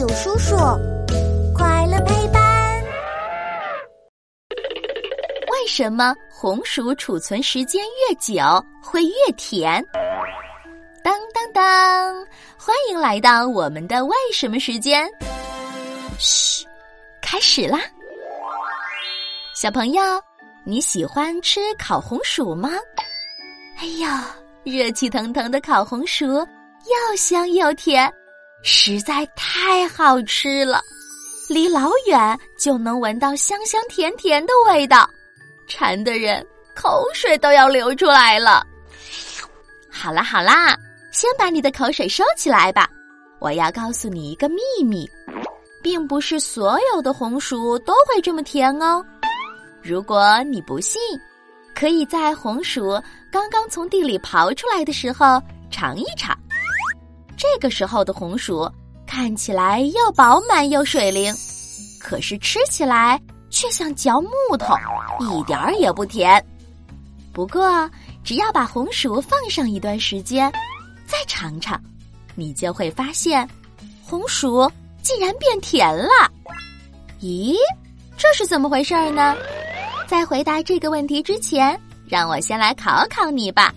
有叔叔，快乐陪伴。为什么红薯储存时间越久会越甜？当当当！欢迎来到我们的为什么时间。嘘，开始啦！小朋友，你喜欢吃烤红薯吗？哎呀，热气腾腾的烤红薯，又香又甜。实在太好吃了，离老远就能闻到香香甜甜的味道，馋的人口水都要流出来了。好啦好啦，先把你的口水收起来吧。我要告诉你一个秘密，并不是所有的红薯都会这么甜哦。如果你不信，可以在红薯刚刚从地里刨出来的时候尝一尝。这个时候的红薯看起来又饱满又水灵，可是吃起来却像嚼木头，一点儿也不甜。不过，只要把红薯放上一段时间，再尝尝，你就会发现，红薯竟然变甜了。咦，这是怎么回事儿呢？在回答这个问题之前，让我先来考考你吧，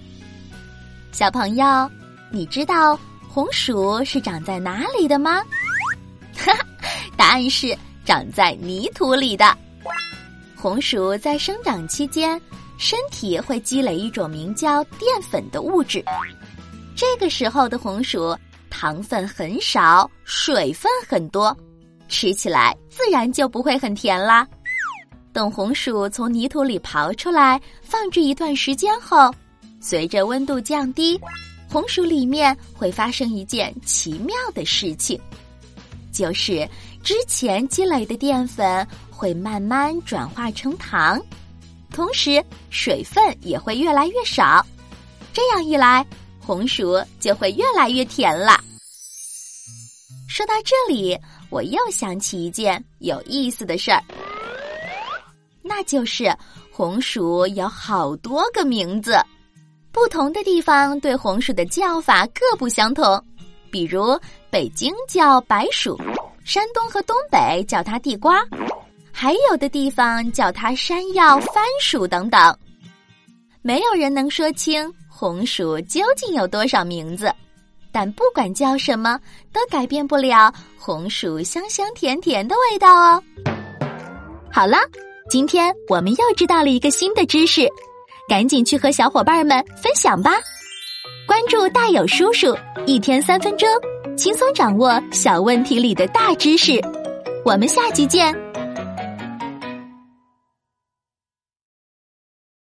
小朋友，你知道？红薯是长在哪里的吗？哈哈，答案是长在泥土里的。红薯在生长期间，身体会积累一种名叫淀粉的物质。这个时候的红薯糖分很少，水分很多，吃起来自然就不会很甜啦。等红薯从泥土里刨出来，放置一段时间后，随着温度降低。红薯里面会发生一件奇妙的事情，就是之前积累的淀粉会慢慢转化成糖，同时水分也会越来越少。这样一来，红薯就会越来越甜了。说到这里，我又想起一件有意思的事儿，那就是红薯有好多个名字。不同的地方对红薯的叫法各不相同，比如北京叫白薯，山东和东北叫它地瓜，还有的地方叫它山药、番薯等等。没有人能说清红薯究竟有多少名字，但不管叫什么，都改变不了红薯香香甜甜的味道哦。好了，今天我们又知道了一个新的知识。赶紧去和小伙伴们分享吧！关注大有叔叔，一天三分钟，轻松掌握小问题里的大知识。我们下期见。